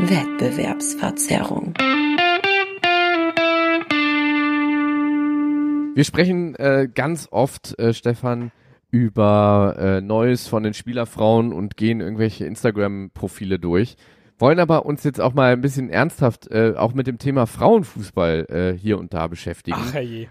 Wettbewerbsverzerrung. Wir sprechen äh, ganz oft, äh, Stefan, über äh, Neues von den Spielerfrauen und gehen irgendwelche Instagram-Profile durch. Wollen aber uns jetzt auch mal ein bisschen ernsthaft äh, auch mit dem Thema Frauenfußball äh, hier und da beschäftigen. Ach je.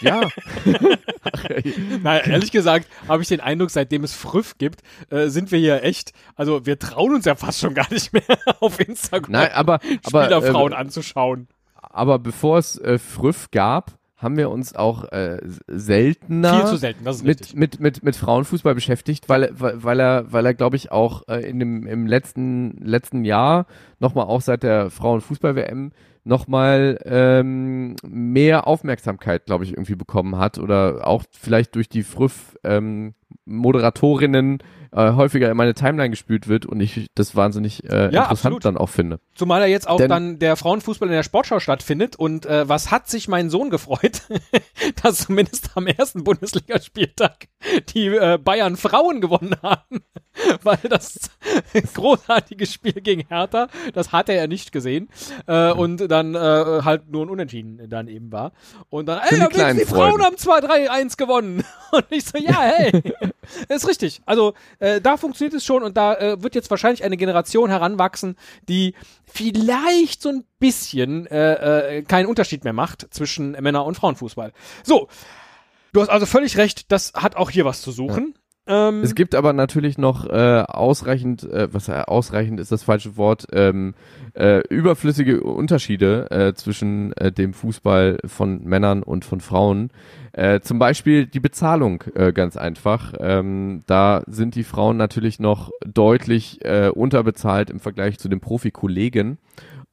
Ja. Na, ehrlich gesagt habe ich den Eindruck, seitdem es Früff gibt, äh, sind wir hier echt, also wir trauen uns ja fast schon gar nicht mehr auf Instagram Nein, aber, aber, Spielerfrauen äh, anzuschauen. aber bevor es äh, Früff gab, haben wir uns auch äh, seltener selten, mit, mit, mit, mit Frauenfußball beschäftigt, weil, weil, weil er, weil er glaube ich, auch äh, in dem, im letzten, letzten Jahr, nochmal auch seit der Frauenfußball-WM, nochmal ähm, mehr Aufmerksamkeit, glaube ich, irgendwie bekommen hat oder auch vielleicht durch die Früff ähm, Moderatorinnen äh, häufiger in meine Timeline gespült wird und ich das wahnsinnig äh, Ja, interessant absolut. dann auch finde. Zumal ja jetzt auch Denn- dann der Frauenfußball in der Sportschau stattfindet und äh, was hat sich mein Sohn gefreut, dass zumindest am ersten Bundesligaspieltag die äh, Bayern Frauen gewonnen haben, weil das großartige Spiel gegen Hertha, das hat er ja nicht gesehen äh, und dann äh, halt nur ein Unentschieden dann eben war und dann, ey, die die Frauen haben 2-3-1 gewonnen und ich so, ja, hey, ist richtig. Also äh, da funktioniert es schon und da äh, wird jetzt wahrscheinlich eine Generation heranwachsen, die vielleicht so ein bisschen äh, äh, keinen Unterschied mehr macht zwischen Männer- und Frauenfußball. So, du hast also völlig recht, das hat auch hier was zu suchen. Ähm, Es gibt aber natürlich noch äh, ausreichend, äh, was äh, ausreichend ist das falsche Wort, ähm, äh, überflüssige Unterschiede äh, zwischen äh, dem Fußball von Männern und von Frauen. Äh, zum Beispiel die Bezahlung, äh, ganz einfach. Ähm, da sind die Frauen natürlich noch deutlich äh, unterbezahlt im Vergleich zu den Profikollegen.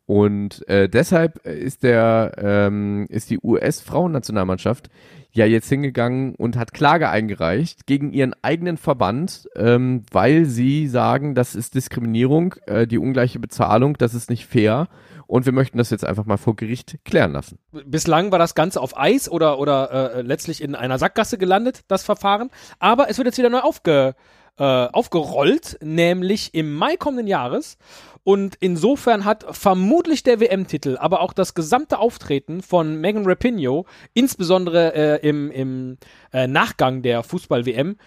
Und äh, deshalb ist der ähm, ist die US-Frauennationalmannschaft ja jetzt hingegangen und hat Klage eingereicht gegen ihren eigenen Verband, ähm, weil sie sagen, das ist Diskriminierung, äh, die ungleiche Bezahlung, das ist nicht fair und wir möchten das jetzt einfach mal vor Gericht klären lassen. bislang war das Ganze auf Eis oder, oder äh, letztlich in einer Sackgasse gelandet, das Verfahren. Aber es wird jetzt wieder neu aufge, äh, aufgerollt, nämlich im Mai kommenden Jahres. Und insofern hat vermutlich der WM-Titel, aber auch das gesamte Auftreten von Megan Rapinoe, insbesondere äh, im, im äh, Nachgang der Fußball-WM,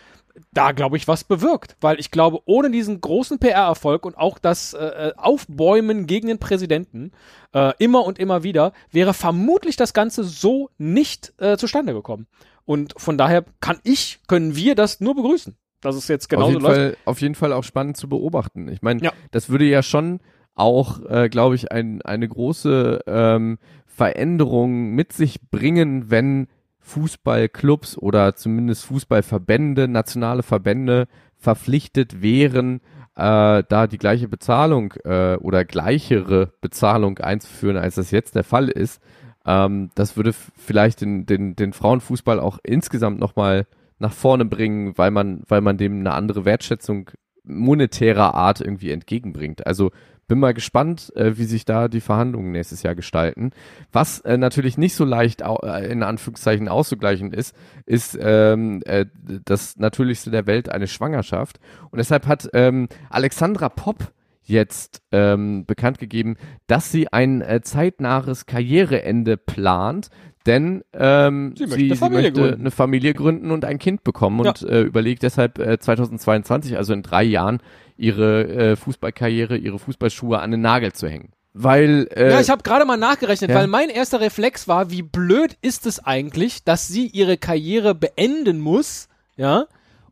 da glaube ich was bewirkt, weil ich glaube, ohne diesen großen PR-Erfolg und auch das äh, äh, Aufbäumen gegen den Präsidenten äh, immer und immer wieder wäre vermutlich das Ganze so nicht äh, zustande gekommen. Und von daher kann ich, können wir das nur begrüßen, dass es jetzt auf, genauso jeden läuft. Fall, auf jeden Fall auch spannend zu beobachten. Ich meine, Ja. das würde ja schon auch, äh, glaube ich, ein, eine große ähm, Veränderung mit sich bringen, wenn Fußballclubs oder zumindest Fußballverbände, nationale Verbände verpflichtet wären, äh, da die gleiche Bezahlung äh, oder gleichere Bezahlung einzuführen, als das jetzt der Fall ist. Ähm, das würde vielleicht den, den, den Frauenfußball auch insgesamt nochmal nach vorne bringen, weil man, weil man dem eine andere Wertschätzung monetärer Art irgendwie entgegenbringt. Also bin mal gespannt, äh, wie sich da die Verhandlungen nächstes Jahr gestalten. Was äh, natürlich nicht so leicht äh, in Anführungszeichen auszugleichen ist, ist ähm, äh, das Natürlichste der Welt eine Schwangerschaft. Und deshalb hat ähm, Alexandra Popp jetzt ähm, bekannt gegeben, dass sie ein äh, zeitnahes Karriereende plant, denn ähm, Sie sie, möchte sie, eine Familie möchte gründen. eine Familie gründen und ein Kind bekommen und äh, überlegt deshalb äh, 2022, also in drei Jahren, ihre äh, Fußballkarriere, ihre Fußballschuhe an den Nagel zu hängen. Weil äh, Ja, ich habe gerade mal nachgerechnet, ja. weil mein erster Reflex war, wie blöd ist es eigentlich, dass sie ihre Karriere beenden muss, ja,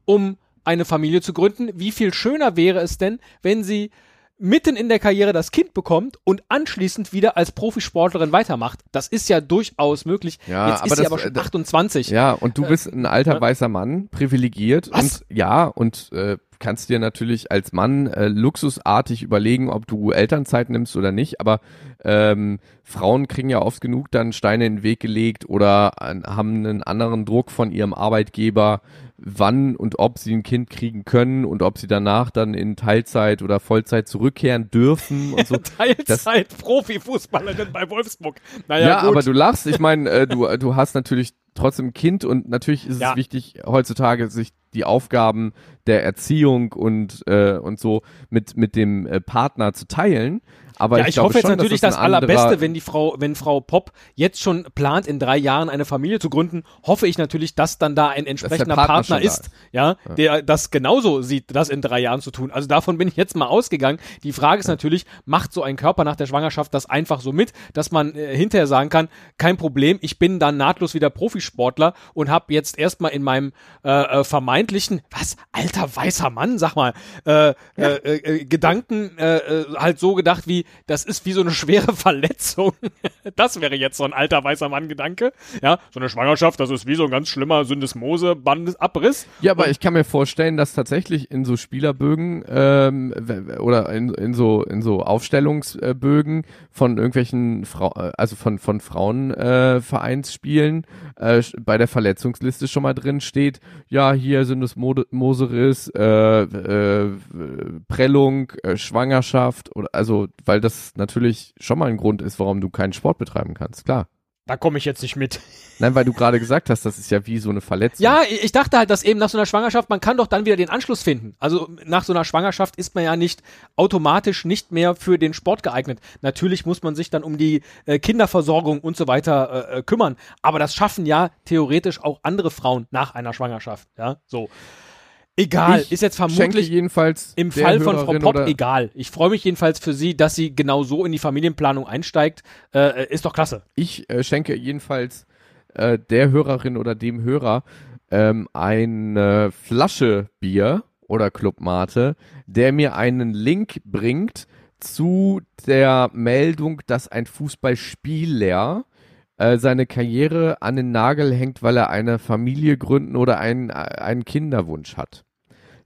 um eine Familie zu gründen. Wie viel schöner wäre es denn, wenn sie mitten in der Karriere das Kind bekommt und anschließend wieder als Profisportlerin weitermacht. Das ist ja durchaus möglich. Ja, Jetzt aber ist sie das- aber schon äh, 28. Ja, und du bist ein alter weißer Mann, privilegiert Was? und ja, und äh, kannst dir natürlich als Mann äh, luxusartig überlegen, ob du Elternzeit nimmst oder nicht, aber ähm, Frauen kriegen ja oft genug dann Steine in den Weg gelegt oder an, haben einen anderen Druck von ihrem Arbeitgeber, wann und ob sie ein Kind kriegen können und ob sie danach dann in Teilzeit oder Vollzeit zurückkehren dürfen und so. Teilzeit-Profifußballerin bei Wolfsburg. Naja, Ja, gut. aber du lachst. Ich meine, äh, du, du hast natürlich trotzdem ein Kind und natürlich ist Ja. es wichtig, heutzutage sich die Aufgaben der Erziehung und, äh, und so mit, mit dem äh, Partner zu teilen. Aber ja, ich, ich, hoffe jetzt schon, natürlich das, das Allerbeste, wenn die Frau, wenn Frau Popp jetzt schon plant, in drei Jahren eine Familie zu gründen, hoffe ich natürlich, dass dann da ein entsprechender Partner Partner, ist, ja, der das genauso sieht, das in drei Jahren zu tun. Also davon bin ich jetzt mal ausgegangen. Die Frage ist natürlich, macht so ein Körper nach der Schwangerschaft das einfach so mit, dass man äh, hinterher sagen kann, kein Problem, ich bin dann nahtlos wieder Profisportler und habe jetzt erstmal in meinem äh, äh, vermeintlichen, was, alter weißer Mann, sag mal, äh, äh, äh, Gedanken äh, äh, halt so gedacht wie, das ist wie so eine schwere Verletzung. das wäre jetzt so ein alter weißer Mann-Gedanke. Ja, so eine Schwangerschaft, das ist wie so ein ganz schlimmer Syndesmose-Bandesabriss. Ja, aber ich kann mir vorstellen, dass tatsächlich in so Spielerbögen ähm, oder in, in so in so Aufstellungsbögen von irgendwelchen Frau, äh, also von von Frauenvereinsspielen äh, äh, bei der Verletzungsliste schon mal drin steht, ja hier Moseriss, äh, äh, Prellung, äh, Schwangerschaft oder also weil das natürlich schon mal ein Grund ist, warum du keinen Sport betreiben kannst, klar. Da komme ich jetzt nicht mit. Nein, weil du gerade gesagt hast, das ist ja wie so eine Verletzung. Ja, ich dachte halt, dass eben nach so einer Schwangerschaft, man kann doch dann wieder den Anschluss finden. Also nach so einer Schwangerschaft ist man ja nicht automatisch nicht mehr für den Sport geeignet. Natürlich muss man sich dann um die äh, Kinderversorgung und so weiter äh, äh, kümmern. Aber das schaffen ja theoretisch auch andere Frauen nach einer Schwangerschaft. Ja, so. Egal, Ich ist jetzt vermutlich jedenfalls im Fall von Frau Hörerin Popp egal. Ich freue mich jedenfalls für sie, dass sie genau so in die Familienplanung einsteigt. Äh, ist doch klasse. Ich äh, schenke jedenfalls äh, der Hörerin oder dem Hörer ähm, eine Flasche Bier oder Clubmate, der mir einen Link bringt zu der Meldung, dass ein Fußballspieler äh, seine Karriere an den Nagel hängt, weil er eine Familie gründen oder einen, äh, einen Kinderwunsch hat.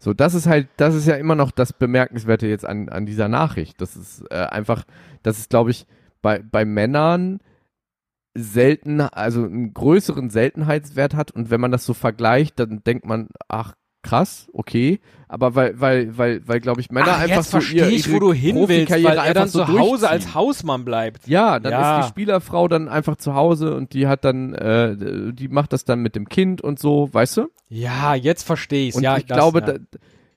So, das ist halt, das ist ja immer noch das Bemerkenswerte jetzt an, an dieser Nachricht. Das ist äh, einfach, das ist, glaube ich, bei, bei Männern selten, also einen größeren Seltenheitswert hat und wenn man das so vergleicht, dann denkt man, ach krass, okay, aber weil, weil, weil, weil, glaube ich, Männer Ach, einfach jetzt so ihr, ich, wo du hin willst, weil er einfach dann so zu Hause als Hausmann bleibt. Ja, dann Ja. ist die Spielerfrau dann einfach zu Hause und die hat dann, äh, die macht das dann mit dem Kind und so, weißt du? Ja, jetzt verstehe ich's. Und ja, ich das, glaube, ja. da,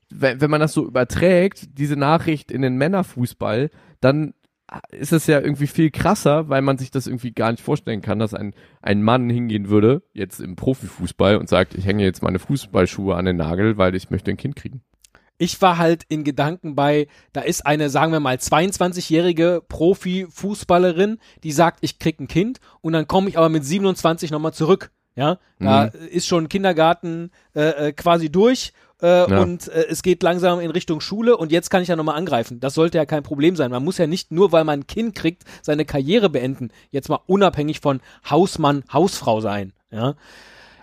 wenn, wenn man das so überträgt, diese Nachricht in den Männerfußball, dann ist es ja irgendwie viel krasser, weil man sich das irgendwie gar nicht vorstellen kann, dass ein, ein Mann hingehen würde, jetzt im Profifußball und sagt, ich hänge jetzt meine Fußballschuhe an den Nagel, weil ich möchte ein Kind kriegen. Ich war halt in Gedanken bei, da ist eine, sagen wir mal, 22-jährige Profi-Fußballerin, die sagt, ich krieg ein Kind und dann komme ich aber mit 27 nochmal zurück. Ja, da ist schon Kindergarten äh, äh, quasi durch äh, Ja. und äh, es geht langsam in Richtung Schule und jetzt kann ich ja nochmal angreifen. Das sollte ja kein Problem sein. Man muss ja nicht nur, weil man ein Kind kriegt, seine Karriere beenden. Jetzt mal unabhängig von Hausmann, Hausfrau sein. Ja,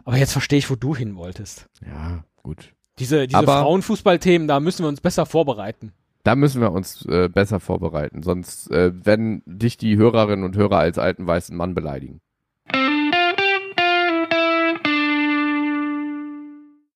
aber jetzt verstehe ich, wo du hin wolltest. Ja, gut. Diese, diese Frauenfußballthemen, da müssen wir uns besser vorbereiten. Da müssen wir uns äh, besser vorbereiten, sonst äh, werden dich die Hörerinnen und Hörer als alten weißen Mann beleidigen.